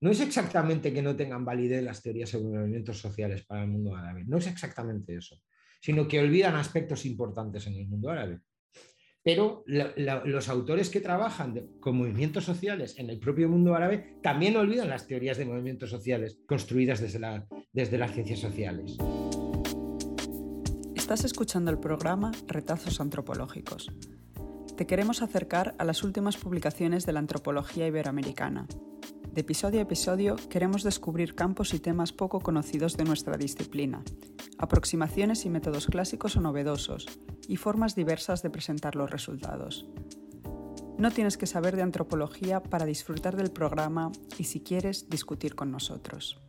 no es exactamente que no tengan validez las teorías sobre movimientos sociales para el mundo árabe, no es exactamente eso, sino que olvidan aspectos importantes en el mundo árabe. Pero los autores que trabajan con movimientos sociales en el propio mundo árabe también olvidan las teorías de movimientos sociales construidas desde, desde las ciencias sociales. Estás escuchando el programa Retazos Antropológicos. Te queremos acercar a las últimas publicaciones de la antropología iberoamericana. De episodio a episodio queremos descubrir campos y temas poco conocidos de nuestra disciplina, aproximaciones y métodos clásicos o novedosos, y formas diversas de presentar los resultados. No tienes que saber de antropología para disfrutar del programa y si quieres discutir con nosotros.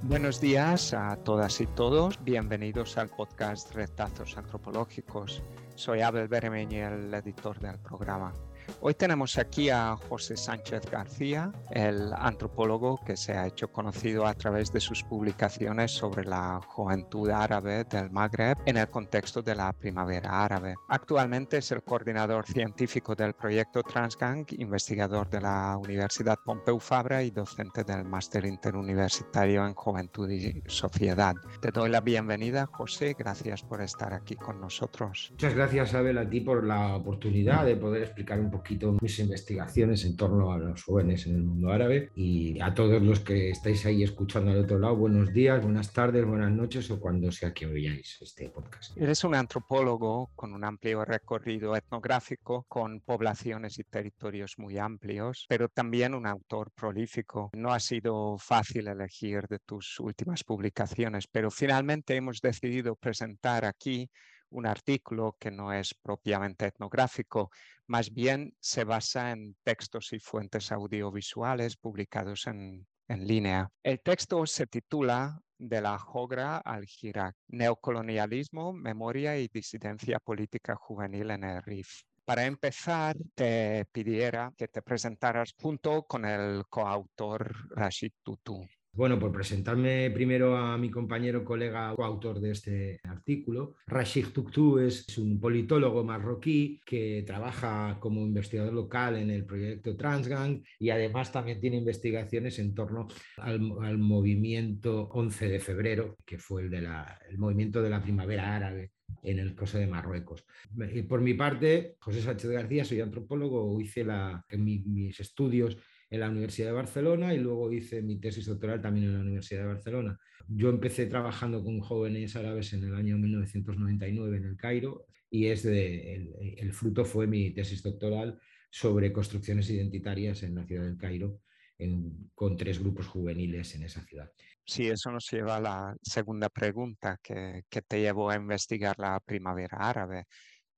Buenos días a todas y todos. Bienvenidos al podcast Retazos Antropológicos. Soy Abel Beremeñi, el editor del programa. Hoy tenemos aquí a José Sánchez García, el antropólogo que se ha hecho conocido a través de sus publicaciones sobre la juventud árabe del Magreb en el contexto de la primavera árabe. Actualmente es el coordinador científico del proyecto Transgang, investigador de la Universidad Pompeu Fabra y docente del máster interuniversitario en juventud y sociedad. Te doy la bienvenida, José. Gracias por estar aquí con nosotros. Muchas gracias, Abel, a ti por la oportunidad de poder explicar un poco mis investigaciones en torno a los jóvenes en el mundo árabe y a todos los que estáis ahí escuchando al otro lado, buenos días, buenas tardes, buenas noches o cuando sea que oigáis este podcast. Eres un antropólogo con un amplio recorrido etnográfico, con poblaciones y territorios muy amplios, pero también un autor prolífico. No ha sido fácil elegir de tus últimas publicaciones, pero finalmente hemos decidido presentar aquí un artículo que no es propiamente etnográfico, más bien se basa en textos y fuentes audiovisuales publicados en, línea. El texto se titula De la Jogra al Hirak, Neocolonialismo, Memoria y Disidencia Política Juvenil en el RIF. Para empezar, te pidiera que te presentaras junto con el coautor Rashid Tutu. Bueno, por presentarme primero a mi compañero, colega, coautor de este artículo. Rashid Tuktu es un politólogo marroquí que trabaja como investigador local en el proyecto Transgang y además también tiene investigaciones en torno al, movimiento 11 de febrero, que fue el, de el movimiento de la primavera árabe en el caso de Marruecos. Por mi parte, José Sánchez García, soy antropólogo, hice la, en mis estudios en la Universidad de Barcelona y luego hice mi tesis doctoral también en la Universidad de Barcelona. Yo empecé trabajando con jóvenes árabes en el año 1999 en el Cairo y es el, fruto fue mi tesis doctoral sobre construcciones identitarias en la ciudad del Cairo. con tres grupos juveniles en esa ciudad. Sí, eso nos lleva a la segunda pregunta que, que te llevó a investigar la primavera árabe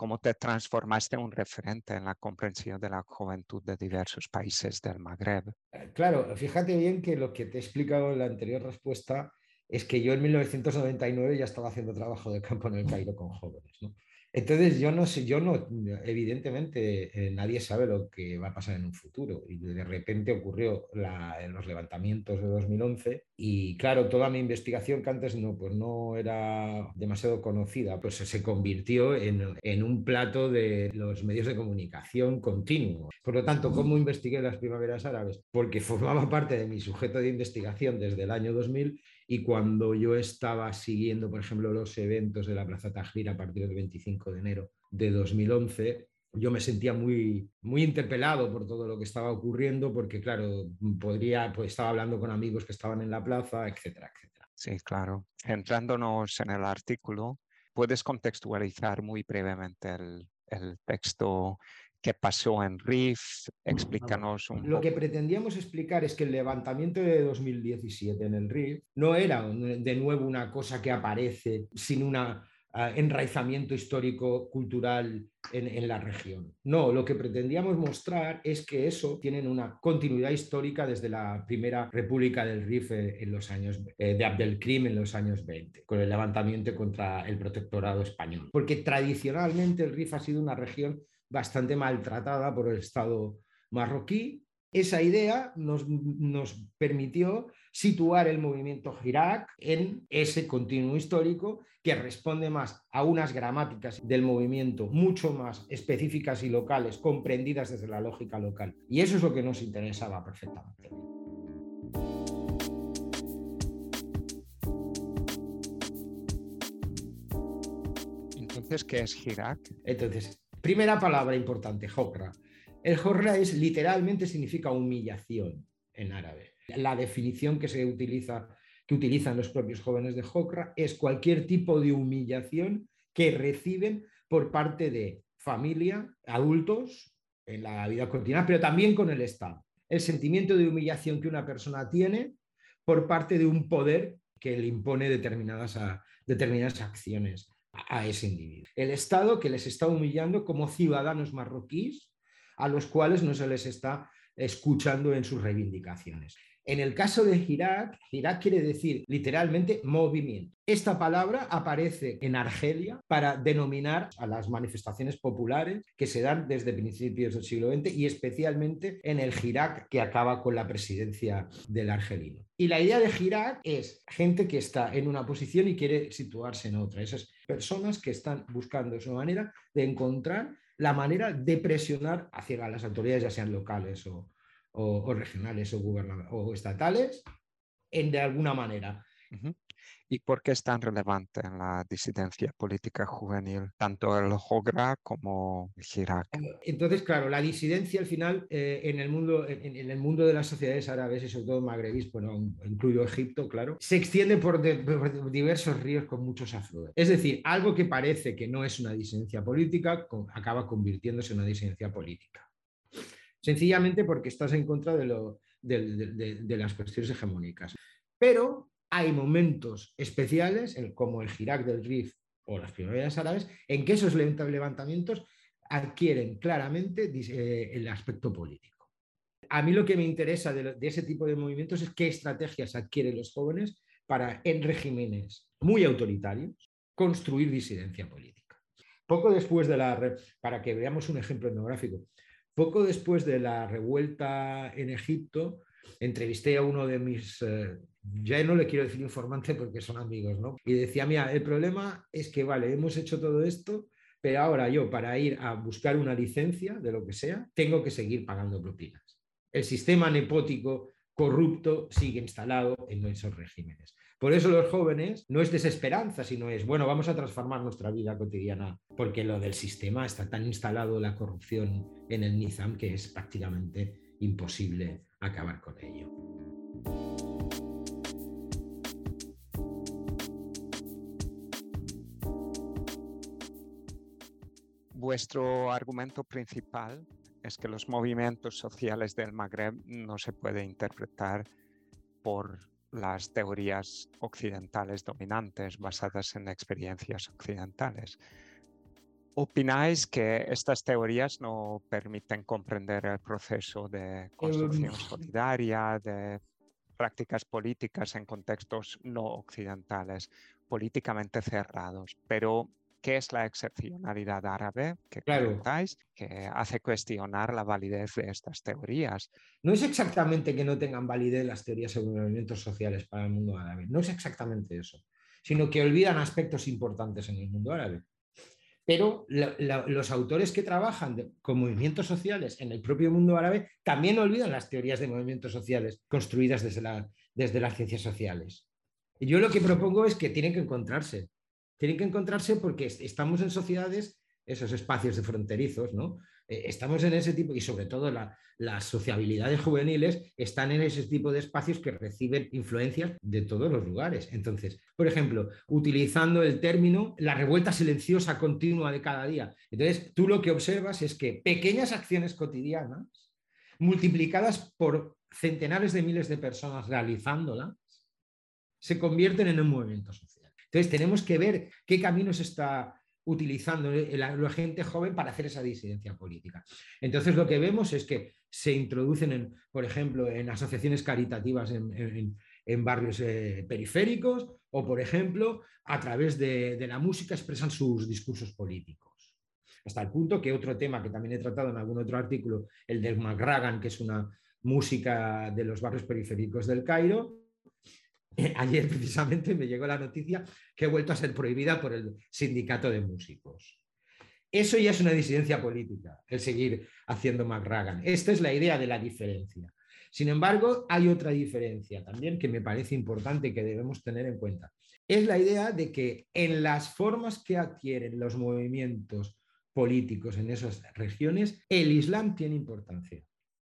cómo te transformaste en un referente en la comprensión de la juventud de diversos países del Magreb. Eh, claro, fíjate bien que lo que te he explicado en la anterior respuesta es que yo en 1999 ya estaba haciendo trabajo de campo en el Cairo con jóvenes. ¿no? Entonces, yo no sé, yo no, evidentemente eh, nadie sabe lo que va a pasar en un futuro. Y de repente ocurrió en los levantamientos de 2011 y claro, toda mi investigación que antes no, pues no era demasiado conocida, pues se convirtió en, en un plato de los medios de comunicación continuo. Por lo tanto, ¿cómo investigué las primaveras árabes? Porque formaba parte de mi sujeto de investigación desde el año 2000 y cuando yo estaba siguiendo, por ejemplo, los eventos de la Plaza Tajir a partir del 25 de enero de 2011, yo me sentía muy, muy interpelado por todo lo que estaba ocurriendo, porque claro, podría, pues estaba hablando con amigos que estaban en la plaza, etcétera, etcétera. Sí, claro. Entrándonos en el artículo, puedes contextualizar muy brevemente el, el texto qué pasó en RIF, explícanos un Lo que pretendíamos explicar es que el levantamiento de 2017 en el RIF no era de nuevo una cosa que aparece sin un ah, enraizamiento histórico cultural en, la región. No, lo que pretendíamos mostrar es que eso tiene una continuidad histórica desde la primera república del RIF eh, en los años eh, de Abdelkrim en los años 20, con el levantamiento contra el protectorado español. Porque tradicionalmente el RIF ha sido una región bastante maltratada por el Estado marroquí. Esa idea nos, permitió situar el movimiento Hirak en ese continuo histórico que responde más a unas gramáticas del movimiento mucho más específicas y locales, comprendidas desde la lógica local. Y eso es lo que nos interesaba perfectamente. Entonces, ¿qué es Hirak? Entonces, primera palabra importante, Hokra. El Hokra es literalmente significa humillación en árabe. La definición que se utiliza, que utilizan los propios jóvenes de Hokra es cualquier tipo de humillación que reciben por parte de familia, adultos, en la vida cotidiana, pero también con el Estado. El sentimiento de humillación que una persona tiene por parte de un poder que le impone determinadas, determinadas acciones a ese individuo. El Estado que les está humillando como ciudadanos marroquíes a los cuales no se les está escuchando en sus reivindicaciones. En el caso de Irak, Irak quiere decir literalmente movimiento. Esta palabra aparece en Argelia para denominar a las manifestaciones populares que se dan desde principios del siglo XX y especialmente en el Irak que acaba con la presidencia del argelino. Y la idea de Irak es gente que está en una posición y quiere situarse en otra. Esas personas que están buscando su manera de encontrar la manera de presionar hacia las autoridades, ya sean locales o, o, regionales o, o estatales, en, de alguna manera. ¿Y por qué es tan relevante en la disidencia política juvenil, tanto el Jogra como el Hirak? Entonces, claro, la disidencia al final eh, en, el mundo, en, el mundo de las sociedades árabes y sobre todo magrebís, bueno, incluyo Egipto, claro, se extiende por, por, diversos ríos con muchos afluentes. Es decir, algo que parece que no es una disidencia política acaba convirtiéndose en una disidencia política sencillamente porque estás en contra de, las cuestiones hegemónicas. Pero hay momentos especiales, como el Irak del Rif o las primaveras árabes, en que esos levantamientos adquieren claramente eh, el aspecto político. A mí lo que me interesa de, ese tipo de movimientos es qué estrategias adquieren los jóvenes para, en regímenes muy autoritarios, construir disidencia política. Poco después de la, para que veamos un ejemplo etnográfico, poco después de la revuelta en Egipto, entrevisté a uno de mis, eh, ya no le quiero decir informante porque son amigos, ¿no? Y decía, mira, el problema es que, vale, hemos hecho todo esto, pero ahora yo para ir a buscar una licencia de lo que sea, tengo que seguir pagando propinas. El sistema nepótico corrupto sigue instalado en esos regímenes. Por eso los jóvenes no es desesperanza, sino es, bueno, vamos a transformar nuestra vida cotidiana, porque lo del sistema está tan instalado la corrupción en el Nizam que es prácticamente imposible acabar con ello. Vuestro argumento principal es que los movimientos sociales del Magreb no se puede interpretar por las teorías occidentales dominantes basadas en experiencias occidentales. ¿Opináis que estas teorías no permiten comprender el proceso de construcción em, solidaria, de prácticas políticas en contextos no occidentales, políticamente cerrados, pero qué es la excepcionalidad árabe que comentáis, que hace cuestionar la validez de estas teorías. No es exactamente que no tengan validez las teorías sobre movimientos sociales para el mundo árabe, no es exactamente eso, sino que olvidan aspectos importantes en el mundo árabe. Pero los autores que trabajan con movimientos sociales en el propio mundo árabe también olvidan las teorías de movimientos sociales construidas desde, desde las ciencias sociales. Y yo lo que propongo es que tienen que encontrarse tienen que encontrarse porque estamos en sociedades, esos espacios de fronterizos, ¿no? Eh, estamos en ese tipo, y sobre todo las sociabilidades juveniles están en ese tipo de espacios que reciben influencias de todos los lugares. Entonces, por ejemplo, utilizando el término la revuelta silenciosa continua de cada día. Entonces, tú lo que observas es que pequeñas acciones cotidianas, multiplicadas por centenares de miles de personas realizándolas, se convierten en un movimiento social. Entonces, tenemos que ver qué caminos está utilizando la, gente joven para hacer esa disidencia política. Entonces, lo que vemos es que se introducen, por ejemplo, en asociaciones caritativas en, barrios eh, periféricos o, por ejemplo, a través de, la música expresan sus discursos políticos. Hasta el punto que otro tema que también he tratado en algún otro artículo, el del McRagan, que es una música de los barrios periféricos del Cairo, Ayer precisamente me llegó la noticia que he vuelto a ser prohibida por el sindicato de músicos. Eso ya es una disidencia política, el seguir haciendo McRagan. Esta es la idea de la diferencia. Sin embargo, hay otra diferencia también que me parece importante que debemos tener en cuenta. Es la idea de que en las formas que adquieren los movimientos políticos en esas regiones, el Islam tiene importancia.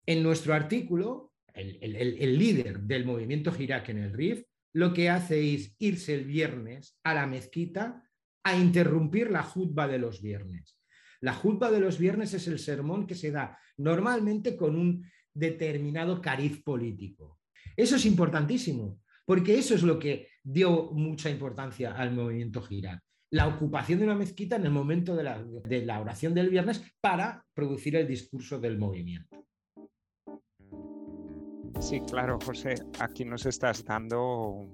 En nuestro artículo, el, líder del movimiento Hirak en el RIF lo que hace es irse el viernes a la mezquita a interrumpir la jutba de los viernes. La jutba de los viernes es el sermón que se da normalmente con un determinado cariz político. Eso es importantísimo, porque eso es lo que dio mucha importancia al movimiento Gira. La ocupación de una mezquita en el momento de la oración del viernes para producir el discurso del movimiento. Sí, claro, José, aquí nos estás dando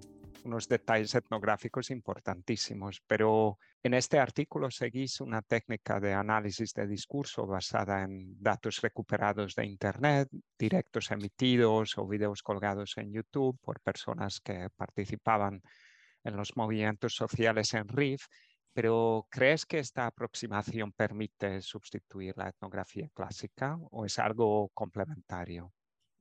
unos detalles etnográficos importantísimos, pero en este artículo seguís una técnica de análisis de discurso basada en datos recuperados de Internet, directos emitidos o videos colgados en YouTube por personas que participaban en los movimientos sociales en RIF, pero ¿crees que esta aproximación permite sustituir la etnografía clásica o es algo complementario?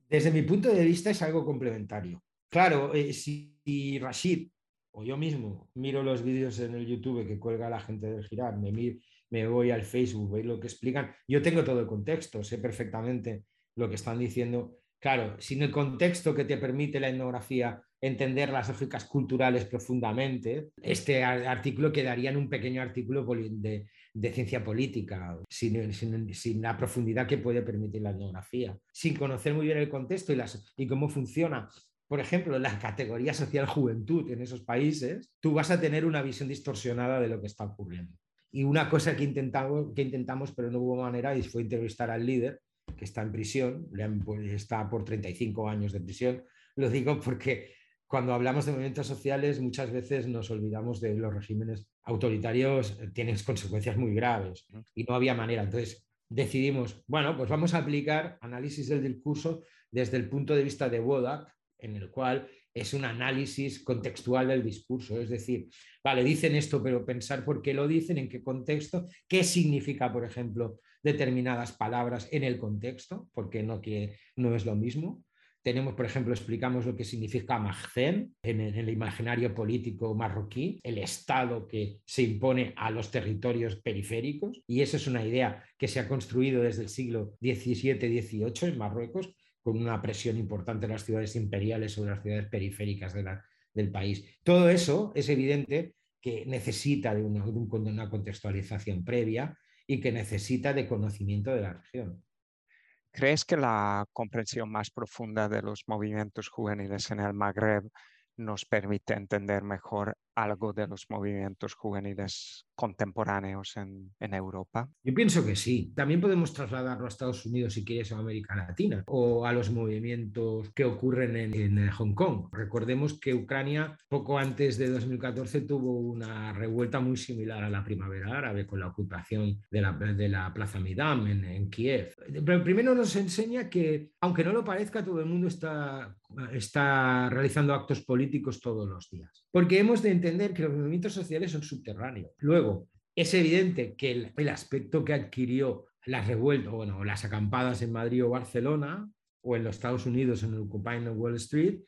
Desde mi punto de vista es algo complementario. Claro, eh, si, Rashid o yo mismo miro los vídeos en el YouTube que cuelga la gente del Girar, me, me voy al Facebook, veis lo que explican, yo tengo todo el contexto, sé perfectamente lo que están diciendo. Claro, sin el contexto que te permite la etnografía entender las lógicas culturales profundamente, este artículo quedaría en un pequeño artículo de, ciencia política, sin, la profundidad que puede permitir la etnografía, sin conocer muy bien el contexto y, cómo funciona por ejemplo, la categoría social juventud en esos países, tú vas a tener una visión distorsionada de lo que está ocurriendo. Y una cosa que intentamos, que intentamos pero no hubo manera, y fue entrevistar al líder, que está en prisión, está por 35 años de prisión. Lo digo porque cuando hablamos de movimientos sociales muchas veces nos olvidamos de los regímenes autoritarios, eh, tienen consecuencias muy graves y no había manera. Entonces decidimos, bueno, pues vamos a aplicar análisis del discurso desde el punto de vista de Wodak, en el cual es un análisis contextual del discurso. Es decir, vale, dicen esto, pero pensar por qué lo dicen, en qué contexto, qué significa, por ejemplo, determinadas palabras en el contexto, porque no, que, no es lo mismo. Tenemos, por ejemplo, explicamos lo que significa Mahzen en el imaginario político marroquí, el Estado que se impone a los territorios periféricos, y esa es una idea que se ha construido desde el siglo XVII-XVIII en Marruecos, con una presión importante en las ciudades imperiales sobre las ciudades periféricas del país. Todo eso es evidente que necesita de una, una contextualización previa y que necesita de conocimiento de la región. ¿Crees que la comprensión más profunda de los movimientos juveniles en el Magreb nos permite entender mejor algo de los movimientos juveniles contemporáneos en, Europa? Yo pienso que sí. También podemos trasladarlo a Estados Unidos si quieres a América Latina o a los movimientos que ocurren en, Hong Kong. Recordemos que Ucrania poco antes de 2014 tuvo una revuelta muy similar a la primavera árabe con la ocupación de la, de la Plaza Midam en, en Kiev. Pero primero nos enseña que, aunque no lo parezca, todo el mundo está, está realizando actos políticos todos los días. Porque hemos de entender que los movimientos sociales son subterráneos. Luego, es evidente que el, aspecto que adquirió las revueltas, bueno, las acampadas en Madrid o Barcelona, o en los Estados Unidos en el Occupying Wall Street,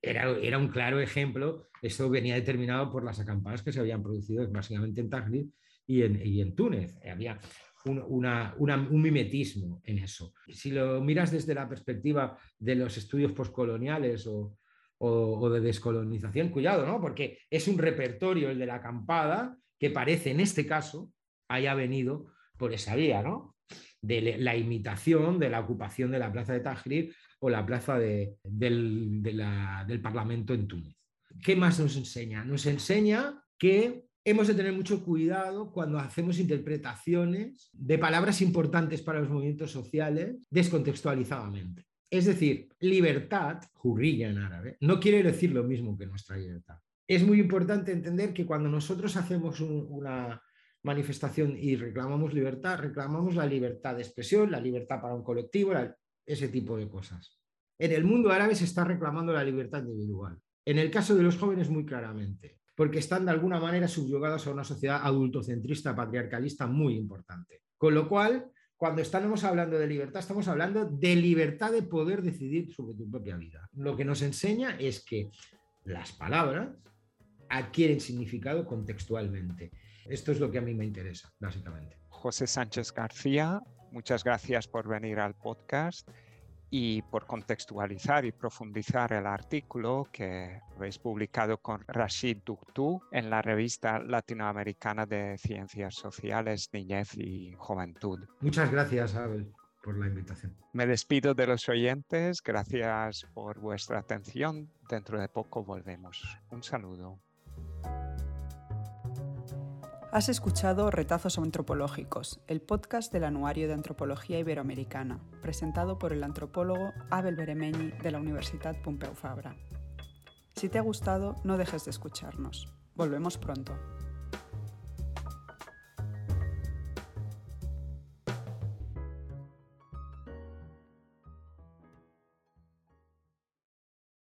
era, era, un claro ejemplo. Esto venía determinado por las acampadas que se habían producido básicamente en Tahrir y en, y en Túnez. Había un, un, mimetismo en eso. Si lo miras desde la perspectiva de los estudios postcoloniales o, o, de descolonización, cuidado, ¿no? Porque es un repertorio el de la acampada que parece en este caso haya venido por esa vía, ¿no? De la imitación de la ocupación de la plaza de Tahrir o la plaza del, del Parlamento en Túnez. ¿Qué más nos enseña? Nos enseña que hemos de tener mucho cuidado cuando hacemos interpretaciones de palabras importantes para los movimientos sociales descontextualizadamente. Es decir, libertad, jurrilla en árabe, no quiere decir lo mismo que nuestra libertad. Es muy importante entender que cuando nosotros hacemos una manifestación y reclamamos libertad, reclamamos la libertad de expresión, la libertad para un colectivo, ese tipo de cosas. En el mundo árabe se está reclamando la libertad individual. En el caso de los jóvenes, muy claramente, porque están de alguna manera subyugados a una sociedad adultocentrista, patriarcalista muy importante. Con lo cual, cuando estamos hablando de libertad, estamos hablando de libertad de poder decidir sobre tu propia vida. Lo que nos enseña es que las palabras adquieren significado contextualmente. Esto es lo que a mí me interesa, básicamente. José Sánchez García, muchas gracias por venir al podcast y por contextualizar y profundizar el artículo que habéis publicado con Rashid Duktu en la revista latinoamericana de Ciencias Sociales, Niñez y Juventud. Muchas gracias, Abel, por la invitación. Me despido de los oyentes, gracias por vuestra atención. Dentro de poco volvemos. Un saludo. Has escuchado Retazos Antropológicos, el podcast del Anuario de Antropología Iberoamericana, presentado por el antropólogo Abel Beremeñi de la Universidad Pompeu Fabra. Si te ha gustado, no dejes de escucharnos. Volvemos pronto.